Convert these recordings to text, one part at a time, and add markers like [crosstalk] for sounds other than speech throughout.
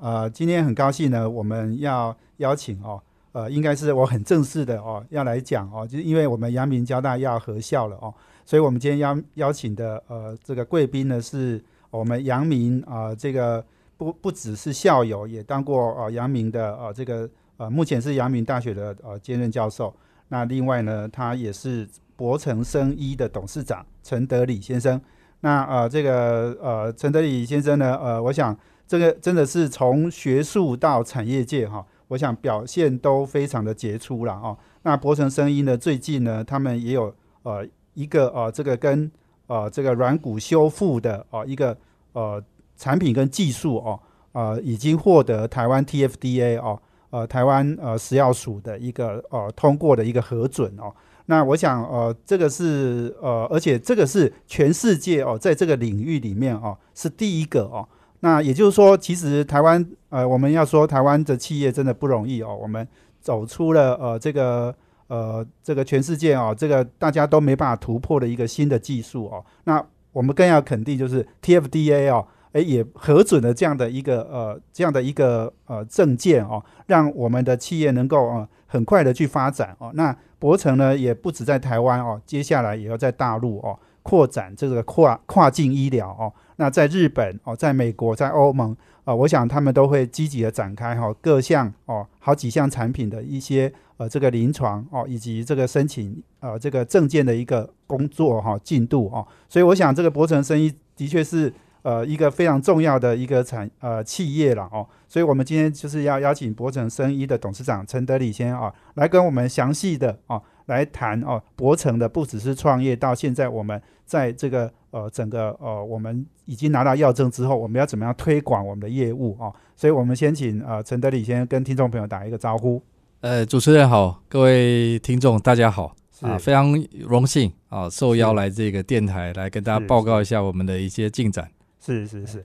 呃，今天很高兴呢，我们要邀请哦，呃，应该是我很正式的哦，要来讲哦，就是因为我们阳明交大要合校了哦，所以我们今天邀邀请的呃这个贵宾呢，是我们阳明啊，这个不不只是校友，也当过呃阳明的呃这个呃目前是阳明大学的呃兼任教授。那另外呢，他也是博成生医的董事长陈德礼先生。那呃这个呃陈德礼先生呢，呃我想。这个真的是从学术到产业界哈，我想表现都非常的杰出了哦。那博成声音呢，最近呢，他们也有呃一个呃这个跟呃这个软骨修复的哦一个呃产品跟技术哦，呃已经获得台湾 TFDA 哦，呃台湾呃食药署的一个呃通过的一个核准哦。那我想呃这个是呃而且这个是全世界哦在这个领域里面哦是第一个哦。那也就是说，其实台湾，呃，我们要说台湾的企业真的不容易哦。我们走出了呃这个呃这个全世界哦，这个大家都没办法突破的一个新的技术哦。那我们更要肯定，就是 TFDA 哦，诶也核准了这样的一个呃这样的一个呃证件哦，让我们的企业能够呃很快的去发展哦。那博成呢，也不止在台湾哦，接下来也要在大陆哦。扩展这个跨跨境医疗哦，那在日本哦，在美国，在欧盟啊，我想他们都会积极的展开哈各项哦好几项产品的一些呃这个临床哦以及这个申请呃这个证件的一个工作哈进度哦，所以我想这个博成生意的确是呃一个非常重要的一个产呃企业了哦，所以我们今天就是要邀请博成生医的董事长陈德礼先啊来跟我们详细的啊。来谈哦，博成的不只是创业，到现在我们在这个呃整个呃我们已经拿到药证之后，我们要怎么样推广我们的业务啊？所以我们先请呃陈德礼先跟听众朋友打一个招呼。呃，主持人好，各位听众大家好啊，非常荣幸啊，受邀来这个电台来跟大家报告一下我们的一些进展。是是是，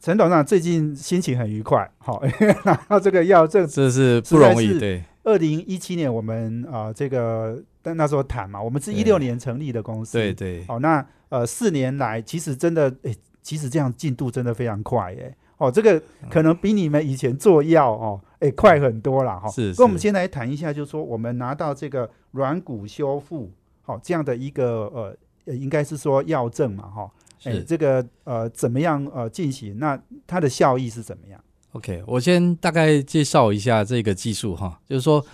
陈董事长最近心情很愉快，好，[laughs] 拿到这个药证，这是不容易，对。二零一七年，我们啊，这个但那时候谈嘛，我们是一六年成立的公司，对对。哦，那呃，四年来，其实真的，哎，其实这样进度真的非常快，哎，哦，这个可能比你们以前做药哦，哎，快很多了，哈。是。那我们先来谈一下，就是说，我们拿到这个软骨修复，好，这样的一个呃，应该是说药证嘛，哈。哎。这个呃，怎么样呃进行？那它的效益是怎么样？OK，我先大概介绍一下这个技术哈，就是说，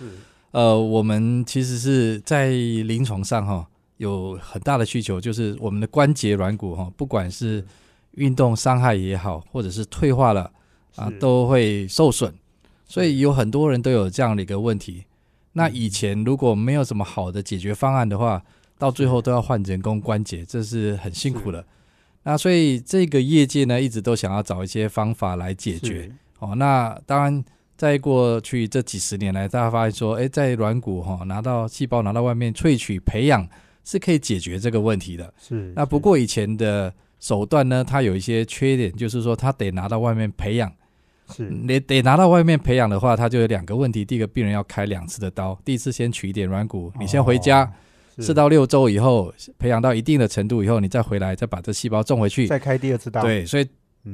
呃，我们其实是在临床上哈有很大的需求，就是我们的关节软骨哈，不管是运动伤害也好，或者是退化了啊，都会受损，所以有很多人都有这样的一个问题。那以前如果没有什么好的解决方案的话，到最后都要换人工关节，这是很辛苦的。那所以这个业界呢，一直都想要找一些方法来解决。哦，那当然，在过去这几十年来，大家发现说，哎，在软骨哈拿到细胞拿到外面萃取培养是可以解决这个问题的。是。那不过以前的手段呢，它有一些缺点，就是说它得拿到外面培养。是。你得拿到外面培养的话，它就有两个问题。第一个，病人要开两次的刀，第一次先取一点软骨，你先回家，四到六周以后培养到一定的程度以后，你再回来再把这细胞种回去，再开第二次刀。对，所以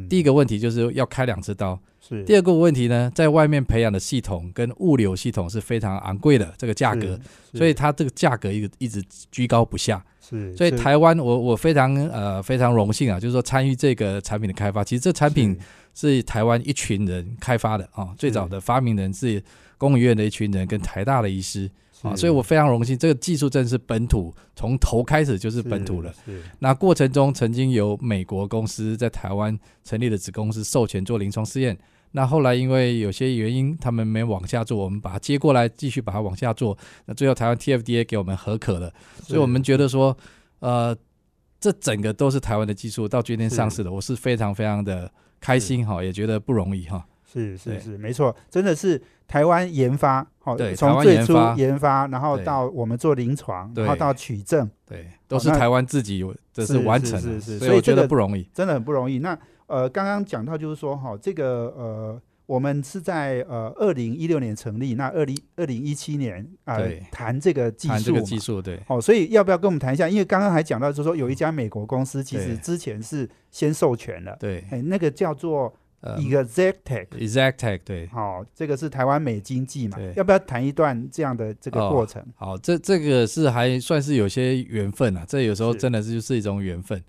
第一个问题就是要开两次刀。是第二个问题呢，在外面培养的系统跟物流系统是非常昂贵的，这个价格，所以它这个价格一个一直居高不下。是，所以台湾我我非常呃非常荣幸啊，就是说参与这个产品的开发。其实这产品是台湾一群人开发的啊，最早的发明人是工研院的一群人跟台大的医师。啊，所以我非常荣幸，这个技术真是本土，从头开始就是本土了。那过程中曾经有美国公司在台湾成立的子公司授权做临床试验，那后来因为有些原因，他们没往下做，我们把它接过来继续把它往下做。那最后台湾 TFDA 给我们合可了，所以我们觉得说，呃，这整个都是台湾的技术到今天上市的，我是非常非常的开心哈，也觉得不容易哈。是是是，没错，真的是台湾研发，好、对从最初研发然后到我们做临床，然后到取证，对，都是台湾自己有这是完成的，是是是所以我觉得不容易。真的很不容易。那呃，刚刚讲到就是说，哈、这个呃，我们是在呃二零一六年成立，那二零二零一七年啊、呃谈这个技谈这个术技术，对哦，所以要不要跟我们谈一下？因为刚刚还讲到，就是说有一家美国公司，其实之前是先授权的，对，哎，那个叫做呃 Exactech，，Exactech 对。好、这个是台湾美经济嘛？要不要谈一段这样的这个哦过程？好，这这个是还算是有些缘分啊，这有时候真的是就是一种缘分。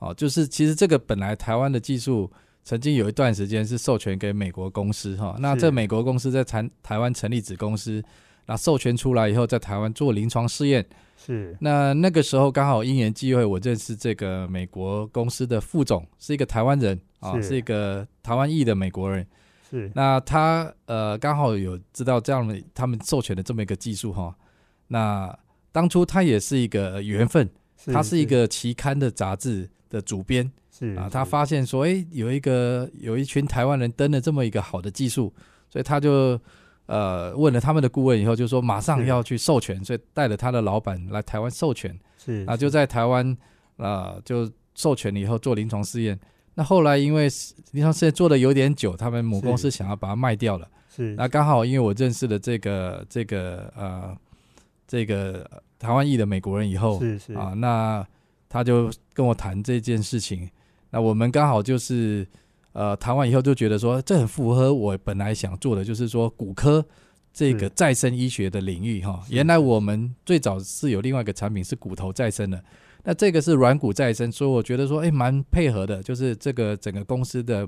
哦，就是其实这个本来台湾的技术曾经有一段时间是授权给美国公司哈、那这美国公司在台台湾成立子公司，那授权出来以后，在台湾做临床试验。是那那个时候刚好因缘际会，我认识这个美国公司的副总，是一个台湾人啊，是是一个台湾裔的美国人。是那他呃刚好有知道这样的他们授权的这么一个技术哈，那当初他也是一个缘分，他是一个期刊的杂志的主编是啊，他是发现说，哎，有一个有一群台湾人登了这么一个好的技术，所以他就呃问了他们的顾问以后，就说马上要去授权，所以带了他的老板来台湾授权。是啊，就在台湾啊、就授权了以后做临床试验。那后来因为临床试验做的有点久，他们母公司想要把它卖掉了。是那刚好因为我认识了这个这个呃这个台湾裔的美国人以后是是啊，那他就跟我谈这件事情。那我们刚好就是呃谈完以后就觉得说，这很符合我本来想做的，就是说骨科这个再生医学的领域哈。原来我们最早是有另外一个产品是骨头再生的，那这个是软骨再生，所以我觉得说，哎，蛮配合的，就是这个整个公司的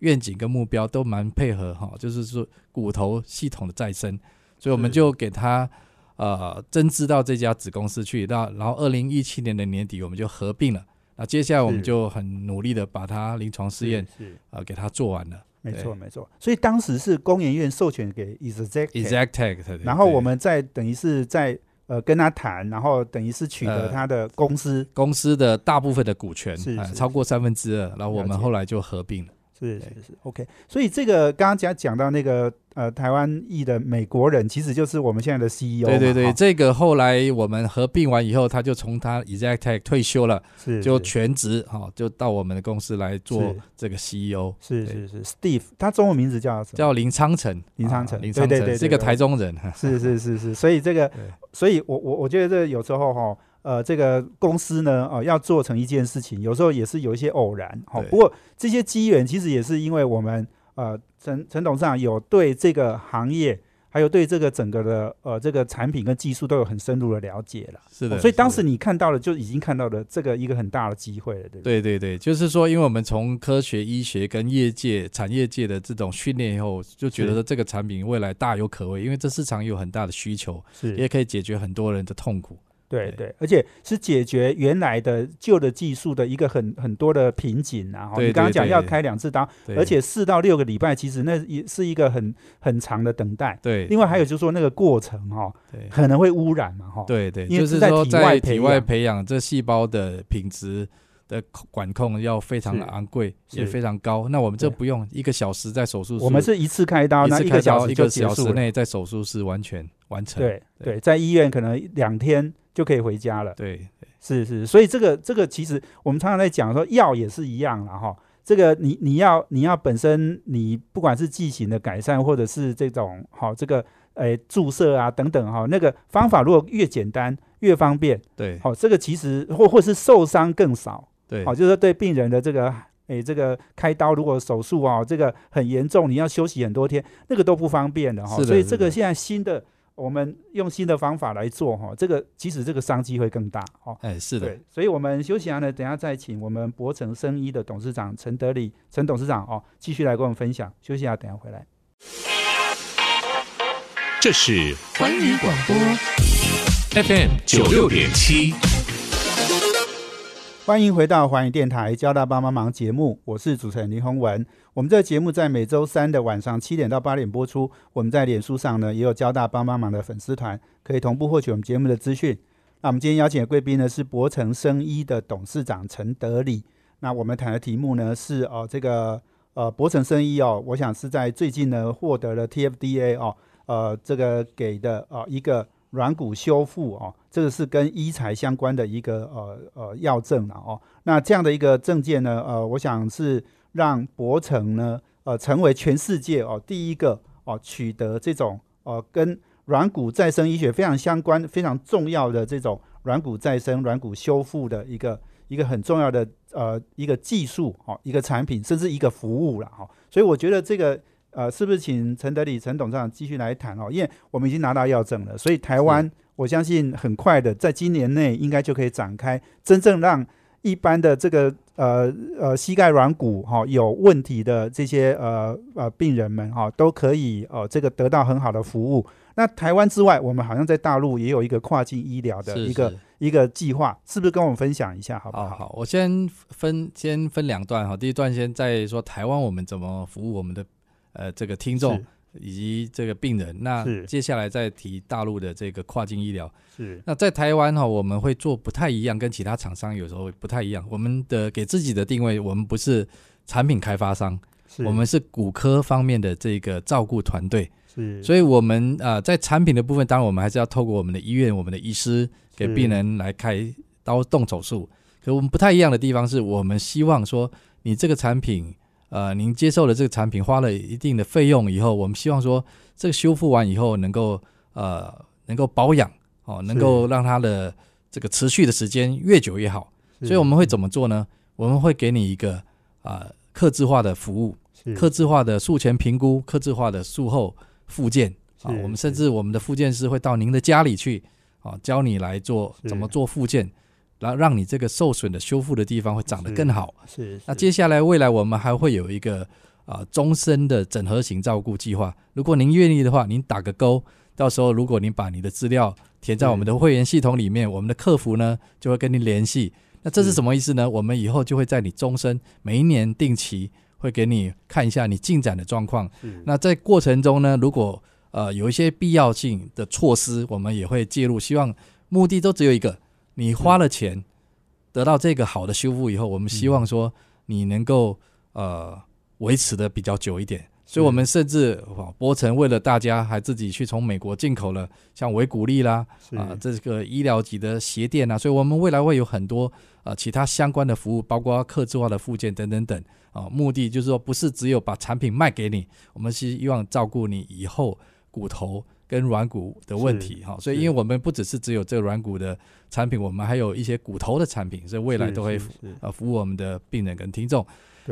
愿景跟目标都蛮配合哈，就是说骨头系统的再生，所以我们就给他呃增资到这家子公司去，到然后二零一七年的年底我们就合并了，那接下来我们就很努力的把它临床试验呃给它做完了没错没错。所以当时是工研院授权给 Exact，，Exactech，对然后我们在等于是在呃跟他谈，然后等于是取得呃他的公司。公司的大部分的股权是超过三分之二，然后我们后来就合并了。是对是是，OK。所以这个刚刚讲讲到那个呃台湾裔的美国人，其实就是我们现在的 CEO 嘛。对对对，哈。这个后来我们合并完以后，他就从他 Exactech 退休了，是就全职哈、就到我们的公司来做是。这个 CEO，对是是是，Steve，他中文名字叫什么？叫林昌成，林昌成啊林昌成对对对是一个台中人，[laughs] 是是是是，所以这个，所以我我我觉得这有时候哈，呃，这个公司呢，哦、要做成一件事情，有时候也是有一些偶然，哈、对。不过这些机缘其实也是因为我们呃陈陈董事长有对这个行业，还有对这个整个的呃这个产品跟技术都有很深入的了解了。是的、哦所以当时你看到了，就已经看到了这个一个很大的机会了，对不对？对对对，就是说，因为我们从科学、医学跟业界、产业界的这种训练以后，就觉得是说这个产品未来大有可为，因为这市场有很大的需求，是，也可以解决很多人的痛苦。对对对，而且是解决原来的旧的技术的一个很很多的瓶颈啊。你刚刚讲要开两次刀，而且四到六个礼拜，其实那也是一个很很长的等待。对，另外还有就是说那个过程哈、对可能会污染嘛哈。对对，因为就是是说在体外在体外培养这细胞的品质的管控要非常的昂贵，也是非常高。那我们这不用一个小时在手术室，我们是一次开刀，那一个小时一个小时。内在手术室完全完成。对对对，在医院可能两天就可以回家了。对是是，所以这个这个其实我们常常在讲说药也是一样了哈。这个你你要你要本身你不管是剂型的改善，或者是这种好、这个诶注射啊等等哈、那个方法如果越简单越方便，对好、这个其实或或是受伤更少，对好、就是说对病人的这个诶这个开刀如果手术啊这个很严重，你要休息很多天，那个都不方便的哈、所以这个现在新的我们用新的方法来做哈、这个其实这个商机会更大哦。哎是的对，所以我们休息完了，等一下再请我们博成生医的董事长陈德礼陈董事长哦，继续来跟我们分享。休息一下，等一下回来。这是环宇广播 FM 九六点七，欢迎回到环宇电台交大帮帮忙节目，我是主持人林宏文。我们这个节目在每周三的晚上七点到八点播出。我们在脸书上呢也有交大帮帮忙的粉丝团，可以同步获取我们节目的资讯。那我们今天邀请的贵宾呢是博成生医的董事长陈德礼。那我们谈的题目呢是哦这个呃博成生医哦，我想是在最近呢获得了 TFDA 哦，呃这个给的啊、一个软骨修复哦，这个是跟医材相关的一个呃呃药证了哦。那这样的一个证件呢，呃，我想是让博成呢呃成为全世界哦第一个哦取得这种呃跟软骨再生医学非常相关、非常重要的这种软骨再生、软骨修复的一个一个很重要的呃一个技术哦，一个产品，甚至一个服务了哈、哦。所以我觉得这个呃，是不是请陈德礼陈董事长继续来谈哦？因为我们已经拿到药证了，所以台湾我相信很快的，在今年内应该就可以展开真正让一般的这个呃呃膝盖软骨哈、有问题的这些呃呃病人们哈、都可以呃这个得到很好的服务。那台湾之外，我们好像在大陆也有一个跨境医疗的一个是一个计划，是不是跟我们分享一下好不好？好好，我先分先分两段哈，第一段先再说台湾我们怎么服务我们的呃这个听众是以及这个病人，那接下来再提大陆的这个跨境医疗。是那在台湾哈，我们会做不太一样，跟其他厂商有时候不太一样。我们的给自己的定位，我们不是产品开发商，我们是骨科方面的这个照顾团队。是，所以，我们呃在产品的部分，当然我们还是要透过我们的医院、我们的医师给病人来开刀动手术。可我们不太一样的地方是，我们希望说，你这个产品，呃，您接受了这个产品，花了一定的费用以后，我们希望说，这个修复完以后能够呃能够保养哦，能够让它的这个持续的时间越久越好。所以我们会怎么做呢？我们会给你一个啊、呃、客制化的服务，是。客制化的术前评估，客制化的术后复健啊，我们甚至我们的复健师会到您的家里去啊，教你来做怎么做复健，然后让你这个受损的修复的地方会长得更好。是，那是接下来未来我们还会有一个啊终身的整合型照顾计划，如果您愿意的话，您打个勾，到时候如果您把你的资料填在我们的会员系统里面，我们的客服呢就会跟您联系。那这是是什么意思呢？我们以后就会在你终身每一年定期会给你看一下你进展的状况。那在过程中呢，如果呃有一些必要性的措施，我们也会介入。希望目的都只有一个：你花了钱得到这个好的修复以后，我们希望说你能够呃维持的比较久一点。所以，我们甚至哇，波城为了大家，还自己去从美国进口了像维骨力啦，是啊，这个医疗级的鞋垫啊，所以我们未来会有很多呃其他相关的服务，包括客制化的附件等等等啊。目的就是说，不是只有把产品卖给你，我们是希望照顾你以后骨头跟软骨的问题哈。所以，因为我们不只是只有这个软骨的产品，我们还有一些骨头的产品，所以未来都会是是呃服务我们的病人跟听众。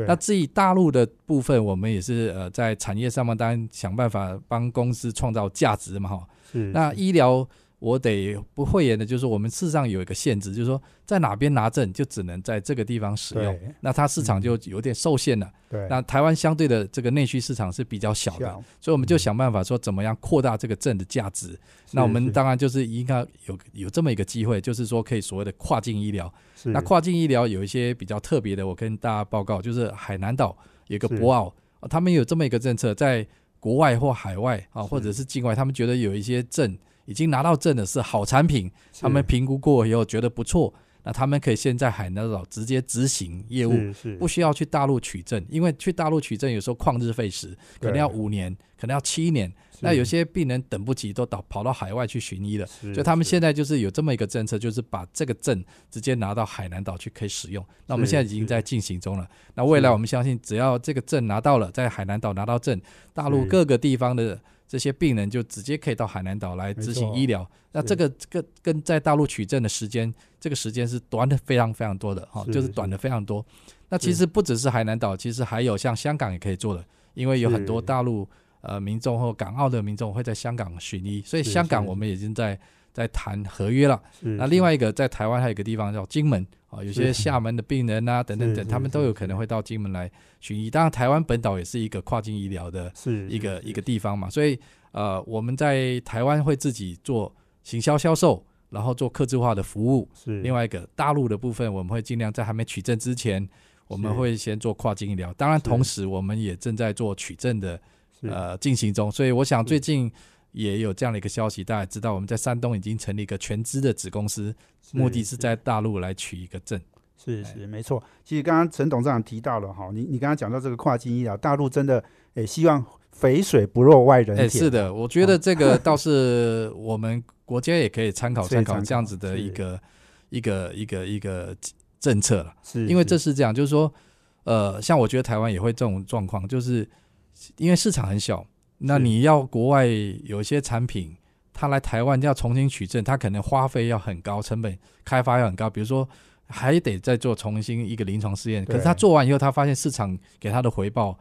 那至于大陆的部分，我们也是呃在产业上面当然想办法帮公司创造价值嘛哈。是那医疗我得不讳言的，就是我们事实上有一个限制，就是说在哪边拿证就只能在这个地方使用，对那它市场就有点受限了。对那台湾相对的这个内需市场是比较小的，所以我们就想办法说怎么样扩大这个证的价值。那我们当然就是应该有有这么一个机会，就是说可以所谓的跨境医疗。是那跨境医疗有一些比较特别的，我跟大家报告，就是海南岛有一个博鳌，啊他们有这么一个政策，在国外或海外啊，或者是境外，他们觉得有一些证已经拿到证的是好产品，他们评估过以后觉得不错，那他们可以先在海南岛直接执行业务，不需要去大陆取证，因为去大陆取证有时候旷日费时，可能要五年，可能要七年。那有些病人等不及，都到跑到海外去寻医了。所所以他们现在就是有这么一个政策，就是把这个证直接拿到海南岛去可以使用。那我们现在已经在进行中了。那未来我们相信，只要这个证拿到了，在海南岛拿到证，大陆各个地方的这些病人就直接可以到海南岛来执行医疗。那这个这个跟在大陆取证的时间，这个时间是短的非常非常多的哈，是就是短的非常多。那其实不只是海南岛，其实还有像香港也可以做的，因为有很多大陆呃民众或港澳的民众会在香港寻医，所以香港我们已经在在谈合约了。那另外一个在台湾还有一个地方叫金门啊，有些厦门的病人啊等等等，他们都有可能会到金门来寻医。当然，台湾本岛也是一个跨境医疗的一个一个地方嘛，所以呃我们在台湾会自己做行销销售，然后做客制化的服务。是。另外一个大陆的部分，我们会尽量在还没取证之前，我们会先做跨境医疗。当然，同时我们也正在做取证的呃进行中，所以我想最近也有这样的一个消息，大家知道我们在山东已经成立一个全资的子公司，目的是在大陆来取一个证。哎是是没错。其实刚刚陈董事长提到了哈，你你刚刚讲到这个跨境医疗，大陆真的诶希望肥水不落外人哎，田。是的，我觉得这个倒是我们国家也可以参考 [laughs] 参考这样子的一个一个一个一个政策了。是，因为这是是这样，就是说，呃，像我觉得台湾也会这种状况，就是因为市场很小，那你要国外有一些产品，它来台湾要重新取证，它可能花费要很高，成本开发要很高，比如说还得再做重新一个临床试验，可是他做完以后，他发现市场给他的回报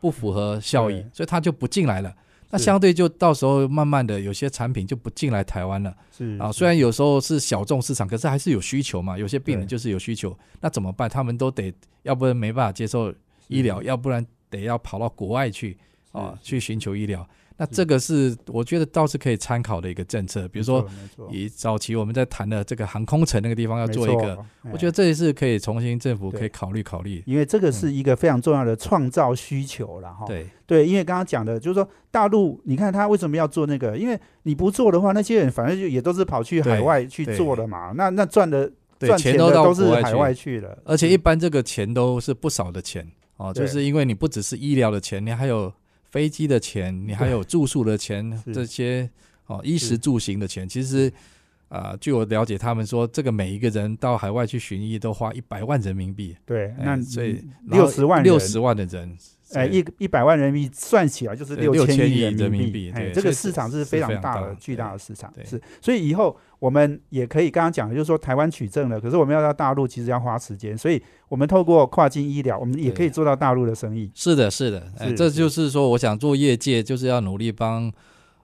不符合效益，所以他就不进来了。那相对就到时候慢慢的有些产品就不进来台湾了。啊，是啊虽然有时候是小众市场，可是还是有需求嘛。有些病人就是有需求，那怎么办？他们都得，要不然没办法接受医疗，要不然得要跑到国外去啊，去寻求医疗。那这个是我觉得倒是可以参考的一个政策。比如说，以早期我们在谈的这个航空城那个地方要做一个，我觉得得。这也是可以重新政府可以考虑考虑。因为这个是一个非常重要的创造需求了哈。对对，因为刚刚讲的就是说，大陆你看他为什么要做那个？因为你不做的话，那些人反正就也都是跑去海外去做的嘛。那那赚的，赚钱都到都是海国外去外去了，而且一般这个钱都是不少的钱哦，就是因为你不只是医疗的钱，你还有飞机的钱，你还有住宿的钱，这些哦衣食住行的钱，其实啊、据我了解，他们说这个每一个人到海外去巡医都花一百万人民币，对，哎那所以六十万六十万的人，哎，所以一一百万人民币算起来就是对六6000亿亿人人民币对这个市场是是非常大的、大巨大的市场。对是，所以以后我们也可以刚刚讲的，就是说台湾取证了，可是我们要到大陆，其实要花时间，所以我们透过跨境医疗，我们也可以做到大陆的生意。是的，是的，这就是说，我想做业界就是要努力帮。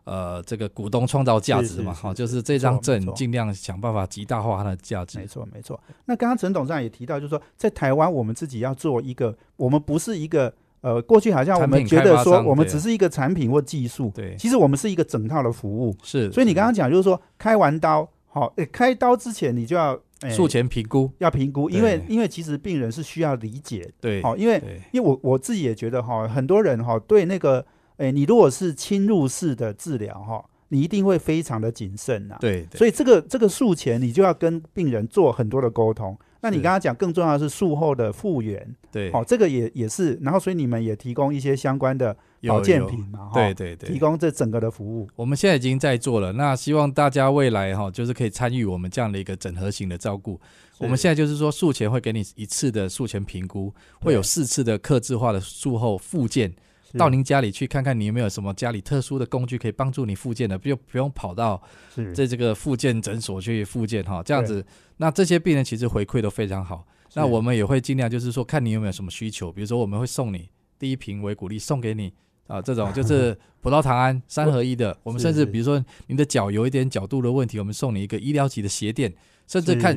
呃，这个股东创造价值嘛，哈，是是是就是这张证尽量想办法极大化它的价值没。错，没错。那刚刚陈董事长也提到，就是说在台湾，我们自己要做一个，我们不是一个呃，过去好像我们觉得说我们只是一个产品或技术，对，其实我们是一个整套的服务。是。所以你是刚刚讲就是说，开完刀，好、诶开刀之前你就要、诶术前评估，要评估，因为因为其实病人是需要理解的，对，好、因为，因为我我自己也觉得哈，很多人哈对那个，诶，你如果是侵入式的治疗哈，你一定会非常的谨慎呐。对，对所以这个这个术前你就要跟病人做很多的沟通。那你刚刚讲更重要的是术后的复原，对，好、这个也也是，然后所以你们也提供一些相关的保健品对对对，提供这整个的服务。我们现在已经在做了，那希望大家未来哈，就是可以参与我们这样的一个整合型的照顾。我们现在就是说，术前会给你一次的术前评估，会有四次的客制化的术后复健，是到您家里去看看你有没有什么家里特殊的工具可以帮助你复健的，不用不用跑到是在这个复健诊所去复健哈，这样子，那这些病人其实回馈都非常好。那我们也会尽量就是说，看你有没有什么需求，比如说我们会送你第一瓶维骨力送给你啊，这种 [laughs] 就是葡萄糖胺三合一的。我们甚至比如说您的脚有一点角度的问题，我们送你一个医疗级的鞋垫，甚至看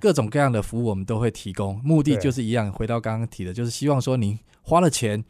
各种各样的服务我们都会提供。目的就是一样，回到刚刚提的，就是希望说您花了钱。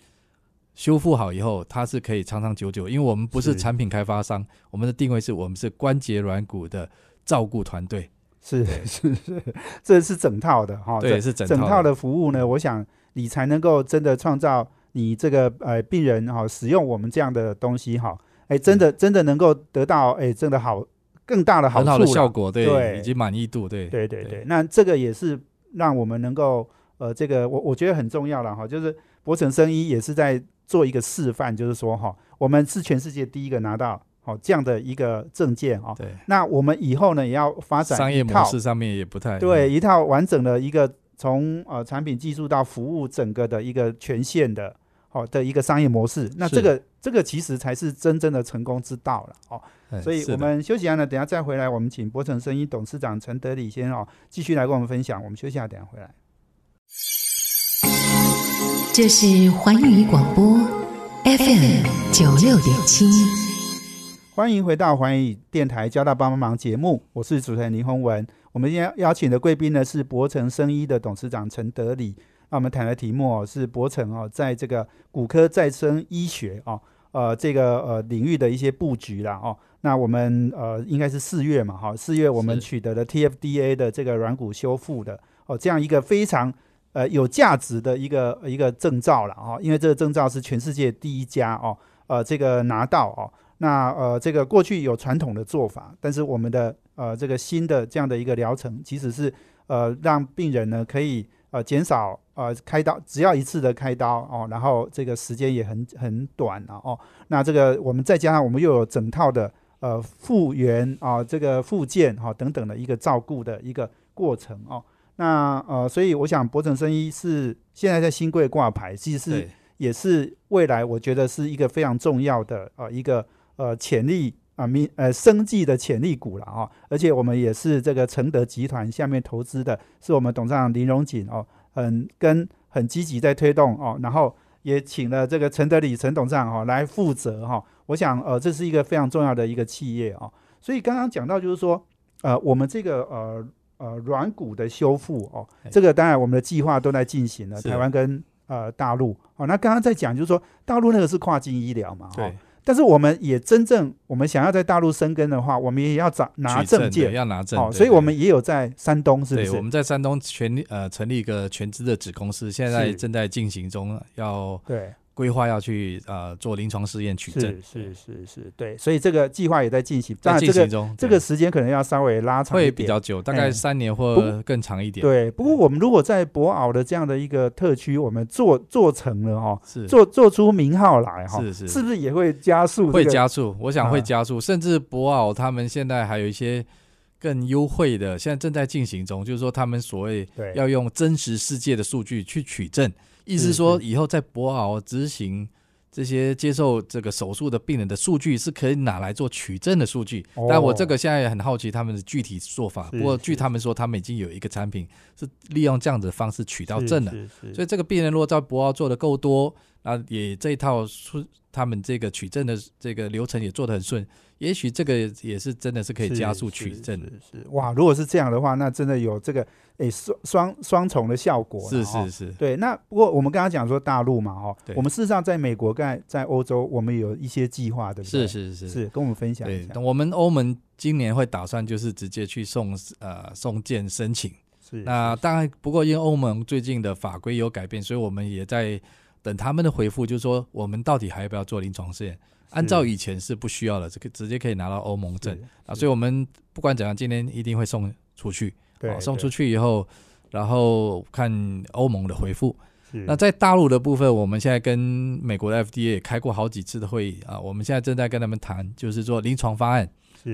修复好以后，它是可以长长久久，因为我们不是是。产品开发商，我们的定位是我们是关节软骨的照顾团队。是 [laughs] 是是，这是整套的哈，对是整套的。服务呢。我想你才能够真的创造你这个呃病人哈使用我们这样的东西哈，哎，真的真的能够得到哎真的好更大的好处很好的效果，对，对。以及满意度，对，对对。对，那这个也是让我们能够呃，这个我我觉得很重要了哈，就是博成生医也是在做一个示范，就是说哈，我们是全世界第一个拿到哦这样的一个证件哈，对，那我们以后呢也要发展商业模式上面也不太对，一套完整的一个从呃产品技术到服务整个的一个全线的好、的一个商业模式，那这个这个其实才是真正的成功之道了哦。哎所以我们休息一下呢，等一下再回来，我们请博成生意董事长陈德礼先哦继续来跟我们分享。我们休息一下，等一下回来。这是环宇广播 FM 九六点七。欢迎回到环宇电台交大帮帮忙节目，我是主持人林宏文。我们今天邀请的贵宾呢是博成生医的董事长陈德礼。那我们谈的题目哦是博成哦在这个骨科再生医学哦呃这个呃领域的一些布局啦哦。那我们呃应该是四月嘛哈，四月我们取得了 TFDA 的这个软骨修复的哦这样一个非常呃有价值的一个一个证照了哦，因为这个证照是全世界第一家哦呃这个拿到哦。那呃，这个过去有传统的做法，但是我们的呃这个新的这样的一个疗程，其实是呃让病人呢可以呃减少呃开刀只要一次的开刀哦，然后这个时间也很很短了哦。那这个我们再加上我们又有整套的呃复原啊这个复健哈、等等的一个照顾的一个过程哦。那呃，所以我想博成生医是现在在新贵挂牌，其实是也是未来我觉得是一个非常重要的呃一个呃潜力啊民呃生计的潜力股了啊、而且我们也是这个承德集团下面投资的，是我们董事长林荣锦哦，很跟很积极在推动哦，然后也请了这个承德礼陈董事长哈、来负责哈、我想呃这是一个非常重要的一个企业哦，所以刚刚讲到就是说呃我们这个呃呃软骨的修复哦哎，这个当然我们的计划都在进行了，台湾跟呃大陆。哦，那刚刚在讲就是说大陆那个是跨境医疗嘛，哦。对，但是我们也真正我们想要在大陆生根的话，我们也要找拿证件要拿证哦，所以我们也有在山东是不对，我？们在山东全力呃成立一个全资的子公司，现在正在进行中，要对，规划要去呃做临床试验取证。是，是是是，对，所以这个计划也在进行，当在然这个进行中，这个时间可能要稍微拉长会，比较久，大哎概三年或更长一点。对。不过我们如果在博鳌的这样的一个特区，我们做做成了哈，是。做做出名号来哈，是是。是不是也会加速、这个？会加速，我想啊。会加速，甚至博鳌他们现在还有一些更优惠的，现在正在进行中，就是说他们所谓要用真实世界的数据去取证，意思说以后在博鳌执行。这些接受这个手术的病人的数据是可以拿来做取证的数据，哦但我这个现在也很好奇他们的具体做法。不过是据他们说，他们已经有一个产品是利用这样子的方式取到是证了。所以这个病人如果在博鳌做的够多，那也这一套顺他们这个取证的这个流程也做得很顺，也许这个也是真的是可以加速取证的。是是哇，如果是这样的话，那真的有这个诶双双双重的效果是是是，对，那不过我们刚刚讲说大陆嘛，哈，我们事实上在美国、在在欧洲，我们有一些计划，对不对？是是是是，跟我们分享一下。，我们欧盟今年会打算就是直接去送呃送件申请。是是那当然，不过因为欧盟最近的法规有改变，所以我们也在等他们的回复，就是说我们到底还要不要做临床试验？按照以前是不需要的，这个直接可以拿到欧盟证啊，所以我们不管怎样，今天一定会送出去。对哦，送出去。以后，然后看欧盟的回复。那在大陆的部分，我们现在跟美国的 FDA 也开过好几次的会议啊，我们现在正在跟他们谈，就是说临床方案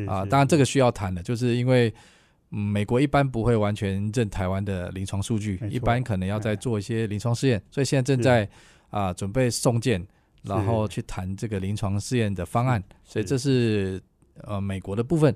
啊，当然这个需要谈的，就是因为。嗯，美国一般不会完全认台湾的临床数据一般可能要再哎做一些临床试验，所以现在正在啊准备送件，然后去谈这个临床试验的方案，所以这是呃美国的部分。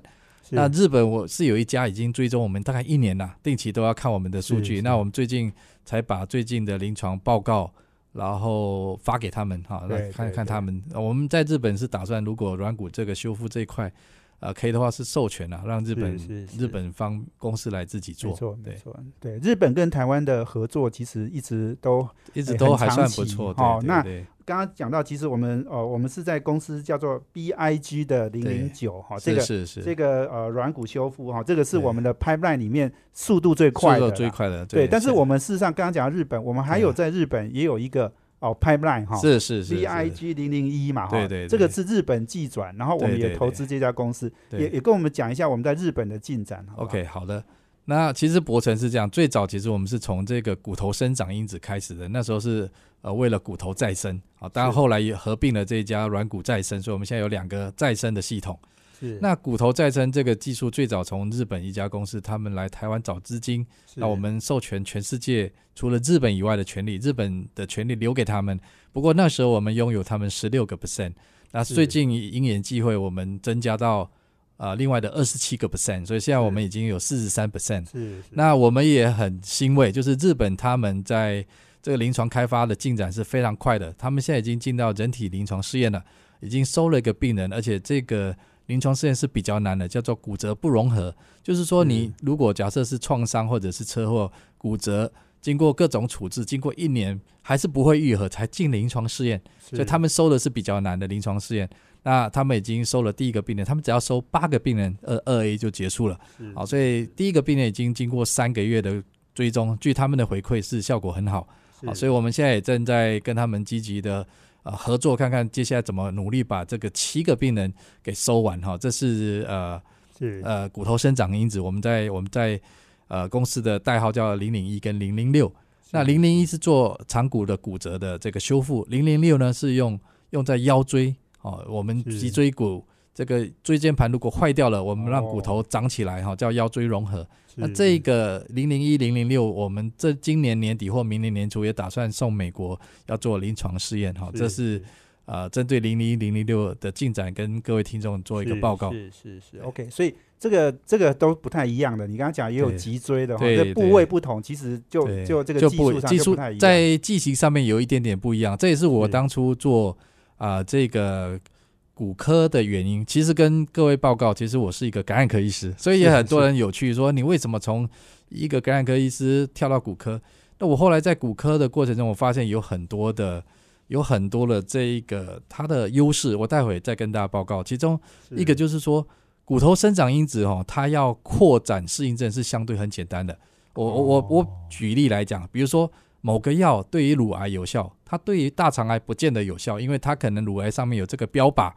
那日本我是有一家已经追踪我们大概一年了，定期都要看我们的数据。那我们最近才把最近的临床报告，然后发给他们哈，来看看他们。呃我们在日本是打算，如果软骨这个修复这一块，呃，可以的话是授权啊，让日本日本方公司来自己做没错，没对，错，对，日本跟台湾的合作其实一直都一直哎都还算不错。哦那刚刚讲到，其实我们呃，我们是在公司叫做 BIG 的零零九哈，这个是这个呃软骨修复哈，这个是我们的 pipeline 里面速度最快速度的，最快的，对。但是我们事实上刚刚讲到日本，我们还有在日本也有一个哦 pipeline 哈，是是是是。BIG 零零一嘛哈，对对对。这个是日本技转，然后我们也投资这家公司，对。也也跟我们讲一下我们在日本的进展 OK，好的。那其实博成是这样，最早其实我们是从这个骨头生长因子开始的，那时候是呃为了骨头再生。啊，当然后来也合并了这一家软骨再生，所以我们现在有两个再生的系统。是那骨头再生这个技术最早从日本一家公司，他们来台湾找资金，是那我们授权全世界除了日本以外的权利，日本的权利留给他们。不过那时候我们拥有他们十六个 percent，那最近因缘际会，我们增加到呃另外的二十七个 percent，所以现在我们已经有四十三 percent。是是那我们也很欣慰，就是日本他们在这个临床开发的进展是非常快的，他们现在已经进到人体临床试验了，已经收了一个病人，而且这个临床试验是比较难的，叫做骨折不融合，就是说你如果假设是创伤或者是车祸骨折，经过各种处置，经过一年还是不会愈合，才进临床试验，所以他们收的是比较难的临床试验。那他们已经收了第一个病人，他们只要收八个病人，二二 A 就结束了。好，所以第一个病人已经经过三个月的追踪，据他们的回馈是效果很好。好，所以我们现在也正在跟他们积极的呃合作，看看接下来怎么努力把这个七个病人给收完哈。这是呃是呃骨头生长因子，我们在我们在呃公司的代号叫零零一跟零零六。那零零一是做长骨的骨折的这个修复，零零六呢是用用在腰椎哦，我们脊椎骨这个椎间盘如果坏掉了，我们让哦骨头长起来哈、叫腰椎融合。那是这个零零一零零六，我们这今年年底或明年年初也打算送美国要做临床试验哈，这是呃针对零零一零零六的进展跟各位听众做一个是报告。是是是对，OK，所以这个这个都不太一样的。你刚刚讲也有脊椎的哈，对这部位不同，其实就就这个技术上技术。在剂型上面有一点点不一样，这也是我是当初做啊、这个骨科的原因。其实跟各位报告，其实我是一个感染科医师，所以也很多人有趣说你为什么从一个感染科医师跳到骨科？那我后来在骨科的过程中，我发现有很多的。有很多的这一个它的优势，我待会再跟大家报告。其中一个就是说，骨头生长因子哦，它要扩展适应症是相对很简单的。我我我举例来讲，比如说某个药对于乳癌有效，它对于大肠癌不见得有效，因为它可能乳癌上面有这个标靶，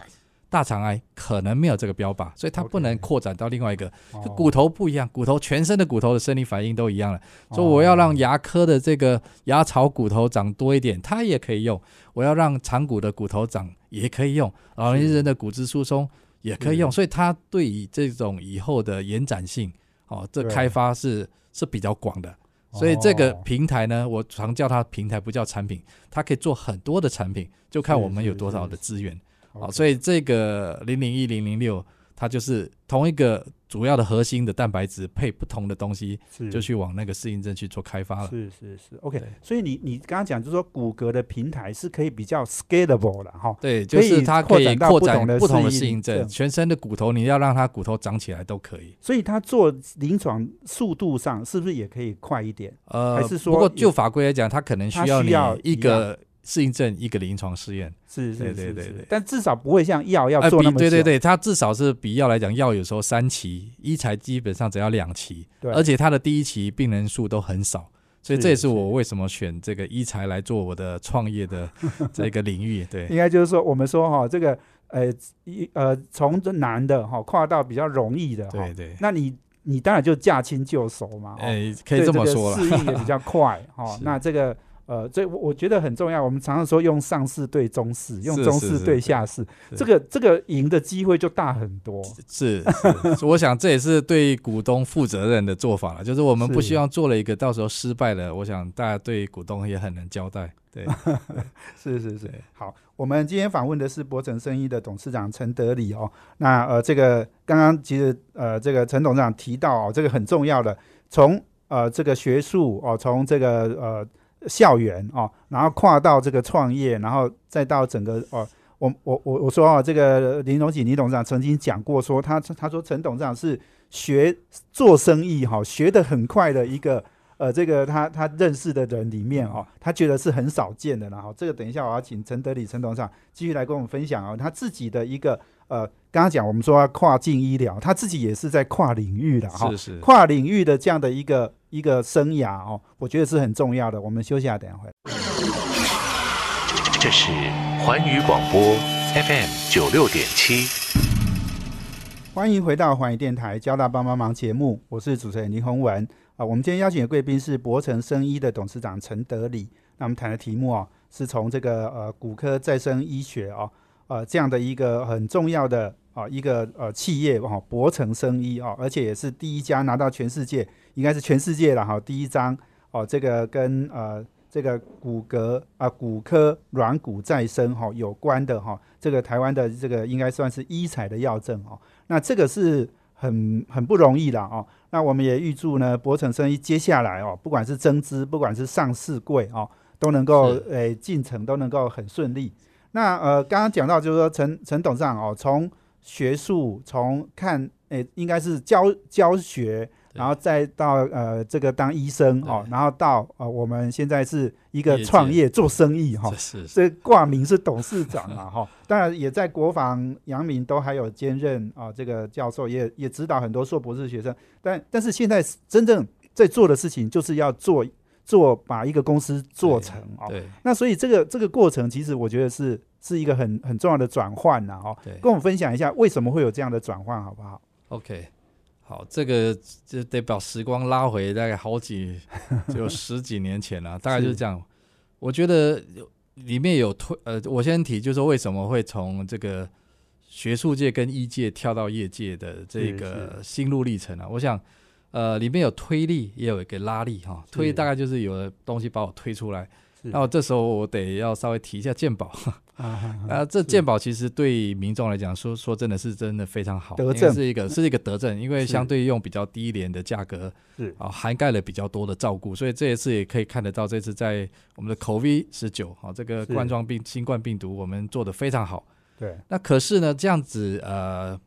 大肠癌可能没有这个标靶，所以它不能扩展到另外一个。骨头不一样，骨头全身的骨头的生理反应都一样了。所以我要让牙科的这个牙槽骨头长多一点，它也可以用；我要让长骨的骨头长也可以用，老年人的骨质疏松也可以用。所以它对于这种以后的延展性，哦，这开发是是比较广的。所以这个哦。平台呢，我常叫它平台，不叫产品，它可以做很多的产品，就看我们有多少的资源。好，所以这个零零一零零六，它就是同一个主要的核心的蛋白质配不同的东西，是就去往那个适应症去做开发了。是是是，OK。所以你你刚刚讲就是说骨骼的平台是可以比较 scalable 的哈，对，就是它可以扩展不同的适应症，全身的骨头你要让它骨头长起来都可以。所以它做临床速度上是不是也可以快一点？呃，还是说不过就法规来讲，它可能需要你一个适应症，一个临床试验。是是对是是是对对对但至少不会像药要做那么久。对对对，它至少是比药来讲，药有时候三期，医材基本上只要两期，对而且它的第一期病人数都很少。所以这也是是我为什么选这个医材来做我的创业的 [laughs] 这个领域。对，应该就是说，我们说哈，这个呃一呃从这难的哈跨到比较容易的哈对，对，那你你当然就驾轻就熟嘛，哈哎，可以这么说了。适应也比较快哈。[laughs] 是那这个呃，这我我觉得很重要。我们常常说用上市对中市，用中市对对下市，这个这个赢的机会就大很多。是是，我想这也是对股东负责任的做法了，就是我们不希望做了一个到时候失败了，我想大家对股东也很难交代。对，[laughs] 是是是，好，我们今天访问的是博成生意的董事长陈德礼哦。那呃，这个刚刚其实呃，这个陈董事长提到哦，这个很重要的，从呃这个学术哦，从这个呃校园哦，然后跨到这个创业，然后再到整个哦。我我我我说啊，这个林荣锦林董事长曾经讲过说，他他说陈董事长是学做生意哈、学得很快的一个呃，这个他他认识的人里面哦，他觉得是很少见的然后这个等一下我要请陈德礼陈董事长继续来跟我们分享哦，他自己的一个呃，刚刚讲我们说要跨境医疗，他自己也是在跨领域的哈、是是。跨领域的这样的一个一个生涯哦，我觉得是很重要的。我们休息下，等一下回来。这是环宇广播 FM 九六点七。欢迎回到环宇电台交大帮帮忙节目，我是主持人林宏文啊。我们今天邀请的贵宾是博成生医的董事长陈德礼。那我们谈的题目啊，是从这个呃骨科再生医学哦，呃这样的一个很重要的啊一个呃企业哈、博成生医啊，而且也是第一家拿到全世界，应该是全世界了哈、第一张哦、这个跟呃这个骨骼啊、骨科软骨再生哈、有关的哈、这个台湾的这个应该算是医材的药证哦。那这个是很很不容易了哦。那我们也预祝呢，博成生意接下来哦，不管是增资，不管是上市柜哦，都能够诶进程都能够很顺利。那呃，刚刚讲到就是说陈陈董事长哦，从学术从看诶，应该是教教学。然后再到呃这个当医生哦，然后到呃我们现在是一个创业做生意哈、这是挂名是董事长嘛，哈，[laughs] 当然也在国防、阳明都还有兼任啊，这个教授也也指导很多硕博士学生，但但是现在真正在做的事情就是要做做把一个公司做成哦，对那所以这个这个过程其实我觉得是是一个很很重要的转换呐，哦，跟我们分享一下为什么会有这样的转换好不好？，OK，好，这个就得把时光拉回大概好几，[laughs] 就十几年前了，大概就是这样。我觉得有里面有推，呃，我先提，就是为什么会从这个学术界跟医界跳到业界的这个心路历程啊？我想，呃，里面有推力，也有一个拉力哈。推力大概就是有的东西把我推出来，那我这时候我得要稍微提一下鉴宝。[laughs] 啊，这鉴宝其实对民众来讲，说说真的是真的非常好，德政是一个 [laughs] 是一个德政，因为相对用比较低廉的价格，是啊，涵盖了比较多的照顾，所以这一次也可以看得到，这次在我们的 COVID 十九啊，这个冠状病新冠病毒，我们做的非常好。对，那可是呢，这样子呃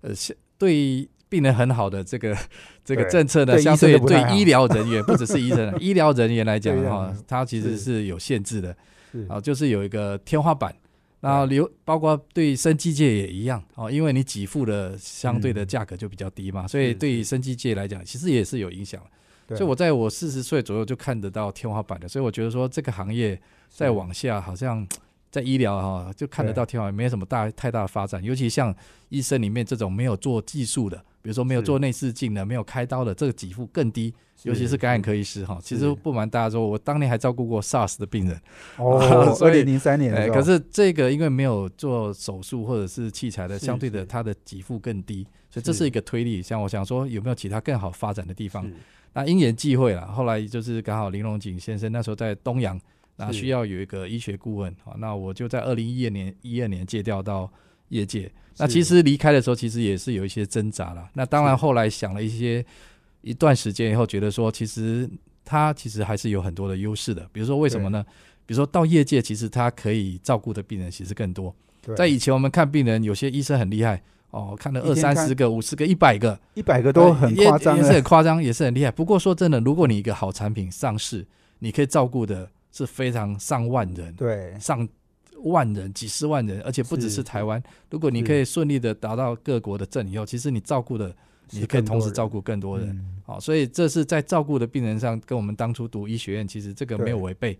呃，对病人很好的这个 [laughs] 这个政策呢，相对对医疗人员不只是医生，[laughs] 医疗人员来讲哈，它其实是有限制的。啊，就是有一个天花板，然后留包括对生技界也一样哦，因为你给付的相对的价格就比较低嘛，所以对于生技界来讲，其实也是有影响。所以我在我四十岁左右就看得到天花板的，所以我觉得说这个行业再往下，好像在医疗哈就看得到天花板，没有什么大太大的发展。尤其像医生里面这种没有做技术的，比如说没有做内视镜的、没有开刀的，这个给付更低。尤其是感染科医师哈，其实不瞒大家说，我当年还照顾过 SARS 的病人哦，[laughs] 二零零三年。可是这个因为没有做手术或者是器材的，相对的它的给付更低，所以这是一个推力。像我想说，有没有其他更好发展的地方？那因缘际会了，后来就是刚好林荣景先生那时候在东阳，那需要有一个医学顾问啊，那我就在二零一二年一二年借调到业界。那其实离开的时候，其实也是有一些挣扎了。那当然后来想了一些。一段时间以后，觉得说其实他其实还是有很多的优势的。比如说为什么呢？比如说到业界，其实他可以照顾的病人其实更多。在以前我们看病人，有些医生很厉害哦，看了二三十个、五十个、一百个，一百个都很夸张，也是很夸张，也是很厉害。不过说真的，如果你一个好产品上市，你可以照顾的是非常上万人，对，上万人、几十万人，而且不只是台湾。如果你可以顺利的达到各国的证以后，其实你照顾的。你可以同时照顾更多人，好，所以这是在照顾的病人上，跟我们当初读医学院其实这个没有违背。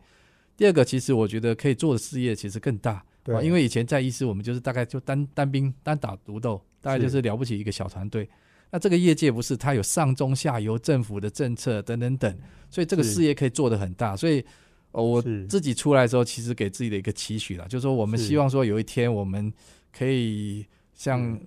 第二个，其实我觉得可以做的事业其实更大，对，因为以前在医师，我们就是大概就单单兵单打独斗，大概就是了不起一个小团队。那这个业界不是，它有上中下游政府的政策等等等，所以这个事业可以做得很大。所以我自己出来的时候，其实给自己的一个期许了，就是说我们希望说有一天我们可以像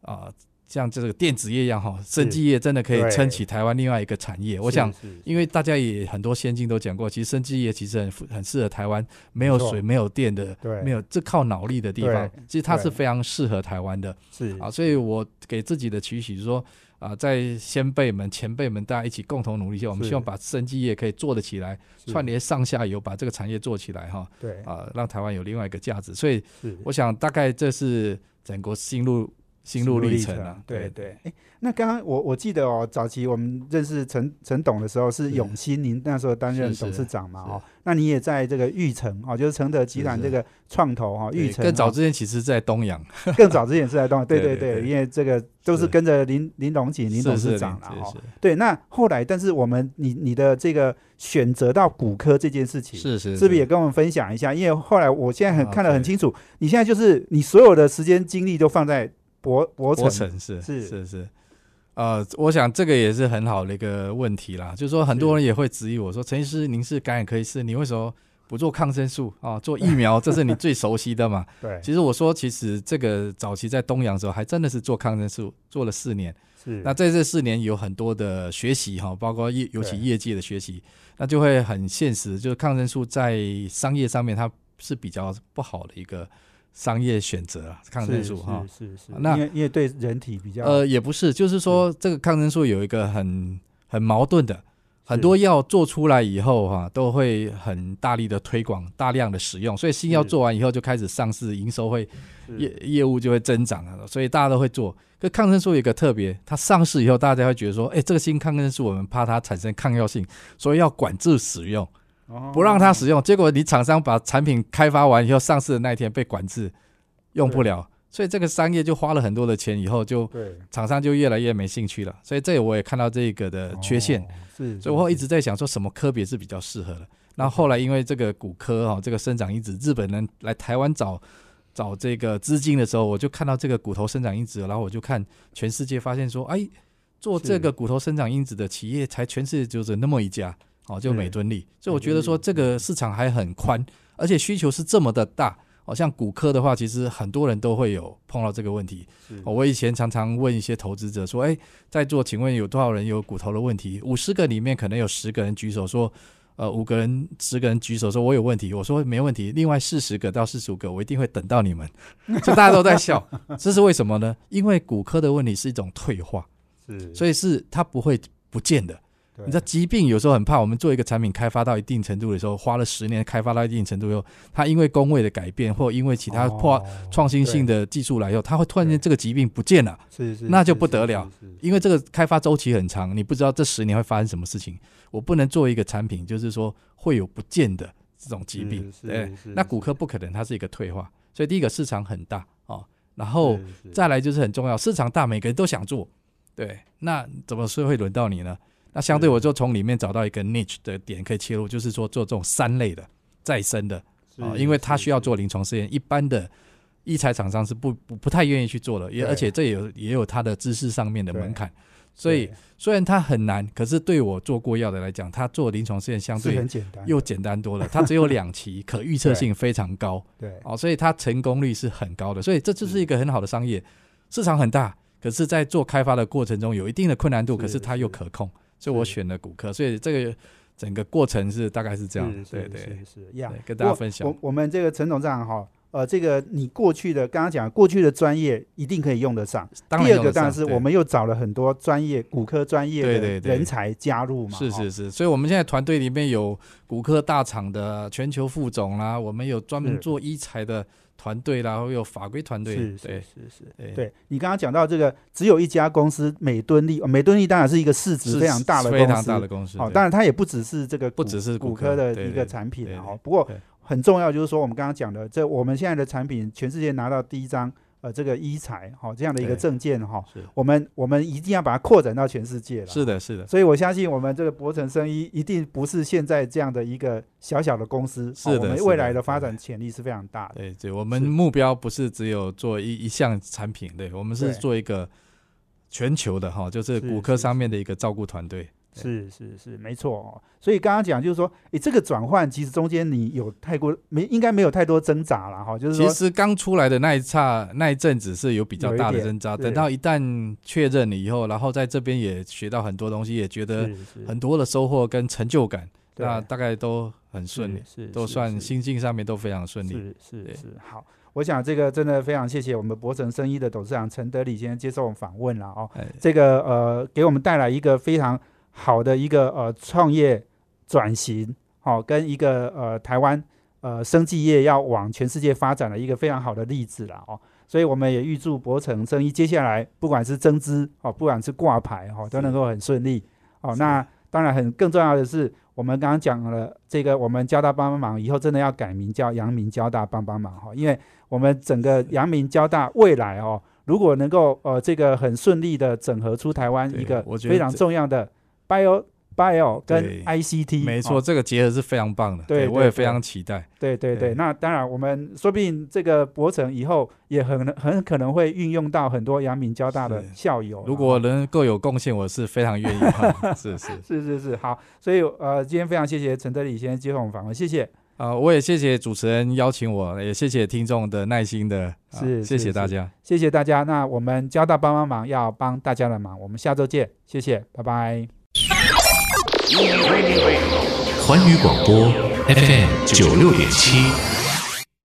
啊。像这个电子业一样哈，生技业真的可以撑起台湾另外一个产业。我想，因为大家也很多先进都讲过，其实生技业其实很很适合台湾，没有水、没有电的，没有这靠脑力的地方，其实它是非常适合台湾的。是。啊，所以我给自己的期许是说啊，在先辈们、前辈们大家一起共同努力下，我们希望把生技业可以做得起来，串联上下游，把这个产业做起来哈。对啊，让台湾有另外一个价值。所以我想，大概这是整个新路。心路历程啊，对对，哎，那刚刚我我记得哦，早期我们认识陈陈董的时候是永兴，您那时候担任董事长嘛，哦，那你也在这个玉城哦，就是承德集团这个创投哈，玉城更早之前其实在东阳，[laughs] 更早之前是在东阳，对对对，因为这个都是跟着林林龙锦林董事长了哈，对，那后来但是我们你你的这个选择到骨科这件事情，是是，是。不是也跟我们分享一下？因为后来我现在很看得很清楚，你现在就是你所有的时间精力都放在。博博城是是是是，呃，我想这个也是很好的一个问题啦。就是说，很多人也会质疑我说：“陈医师，您是感染科医师，你为什么不做抗生素啊？做疫苗，这是你最熟悉的嘛？[laughs] ”对。其实我说，其实这个早期在东阳的时候，还真的是做抗生素，做了四年。是。那在这四年有很多的学习哈，包括业，尤其业界的学习，那就会很现实。就是抗生素在商业上面，它是比较不好的一个。商业选择啊，抗生素哈，是是，那因为因为对人体比较呃也不是，就是说这个抗生素有一个很很矛盾的，很多药做出来以后哈，都会很大力的推广，大量的使用，所以新药做完以后就开始上市，营收会业业务就会增长了，所以大家都会做。可抗生素有一个特别，它上市以后，大家会觉得说，哎，这个新抗生素我们怕它产生抗药性，所以要管制使用。不让他使用，结果你厂商把产品开发完以后，上市的那一天被管制，用不了，所以这个商业就花了很多的钱，以后就厂商就越来越没兴趣了。所以这我也看到这个的缺陷，是，所以我一直在想说什么科别是比较适合的。那后来因为这个骨科哈，这个生长因子，日本人来台湾找找这个资金的时候，我就看到这个骨头生长因子，然后我就看全世界发现说，哎。做这个骨头生长因子的企业，才全世界就是那么一家，哦，就每吨力。所以我觉得说这个市场还很宽，而且需求是这么的大。哦，像骨科的话，其实很多人都会有碰到这个问题。哦，我以前常常问一些投资者说：“哎，在座，请问有多少人有骨头的问题？”五十个里面可能有十个人举手说：“呃，五个人、十个人举手说我有问题。”我说没问题。另外四十个到四十五个，我一定会等到你们。[laughs] 就大家都在笑，这是为什么呢？因为骨科的问题是一种退化，是，所以是它不会不见的。你知道疾病有时候很怕，我们做一个产品开发到一定程度的时候，花了十年开发到一定程度以后，它因为工位的改变，或因为其他破创新性的技术来以后，它会突然间这个疾病不见了，是是，那就不得了，因为这个开发周期很长，你不知道这十年会发生什么事情。我不能做一个产品，就是说会有不见的这种疾病，对，那骨科不可能，它是一个退化，所以第一个市场很大哦，然后再来就是很重要，市场大，每个人都想做，对，那怎么是会轮到你呢？那相对我就从里面找到一个 niche 的点可以切入，就是说做这种三类的再生的啊，因为它需要做临床试验，一般的医材厂商是不不不太愿意去做的，也而且这也有也有它的知识上面的门槛，所以虽然它很难，可是对我做过药的来讲，它做临床试验相对又简单多了，它只有 [laughs] 两期，可预测性非常高，对哦，所以它成功率是很高的，所以这就是一个很好的商业市场很大，可是在做开发的过程中有一定的困难度，可是它又可控。所以我选了骨科，所以这个整个过程是大概是这样，对对是是一样，跟大家分享。我我们这个陈总这样哈，呃，这个你过去的刚刚讲过去的专业一定可以用得上。第二个当然是我们又找了很多专业骨科专业的人才加入嘛，是是是。所以我们现在团队里面有骨科大厂的全球副总啦，我们有专门做医材的。团队啦，会有法规团队，是是是是，对你刚刚讲到这个，只有一家公司美敦力，美敦力当然是一个市值非常大的非常大的公司，好，当然它也不只是这个，不只是骨科的一个产品哦。不过很重要就是说，我们刚刚讲的，这我们现在的产品，全世界拿到第一张。呃，这个医材哈，这样的一个证件哈，我们我们一定要把它扩展到全世界了。是的，是的。所以我相信我们这个博成生医一定不是现在这样的一个小小的公司，是的，我们未来的发展潜力是非常大的。对对，我们目标不是只有做一一项产品，对我们是做一个全球的哈，就是骨科上面的一个照顾团队。是是是，没错哦。所以刚刚讲就是说，诶，这个转换其实中间你有太过没，应该没有太多挣扎了哈。就是其实刚出来的那一刹那一阵子是有比较大的挣扎，等到一旦确认了以后，然后在这边也学到很多东西，也觉得很多的收获跟成就感，那大概都很顺利，是都算心境上面都非常顺利。是是是，好。我想这个真的非常谢谢我们博成生意的董事长陈德礼先生接受我们访问了哦。这个呃，给我们带来一个非常。好的一个呃创业转型，好跟一个呃台湾呃生技业要往全世界发展的一个非常好的例子了哦，所以我们也预祝博成生意接下来不管是增资哦，不管是挂牌哦，都能够很顺利哦。那当然很更重要的是，我们刚刚讲了这个，我们交大帮帮忙以后真的要改名叫阳明交大帮帮忙哈，因为我们整个阳明交大未来哦，如果能够呃这个很顺利的整合出台湾一个非常重要的。Bio bio 跟 ICT，没错，这个结合是非常棒的。对，我也非常期待。对对对，那当然，我们说不定这个博成以后也很很可能会运用到很多阳明交大的校友。如果能够有贡献，我是非常愿意。[laughs] 是是是是是，好。所以呃，今天非常谢谢陈德礼先生接受我们访问，谢谢。啊，我也谢谢主持人邀请我，也谢谢听众的耐心的，是谢谢大家，谢谢大家。那我们交大帮帮忙要帮大家的忙，我们下周见，谢谢，拜拜。环宇广播 FM 九六点七。